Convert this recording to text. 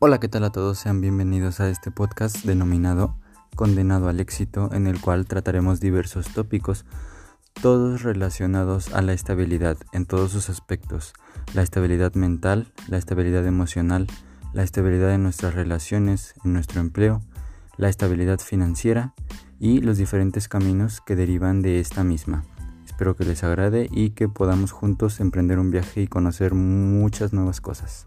Hola, ¿qué tal a todos? Sean bienvenidos a este podcast denominado Condenado al éxito, en el cual trataremos diversos tópicos, todos relacionados a la estabilidad en todos sus aspectos, la estabilidad mental, la estabilidad emocional, la estabilidad en nuestras relaciones, en nuestro empleo, la estabilidad financiera y los diferentes caminos que derivan de esta misma. Espero que les agrade y que podamos juntos emprender un viaje y conocer muchas nuevas cosas.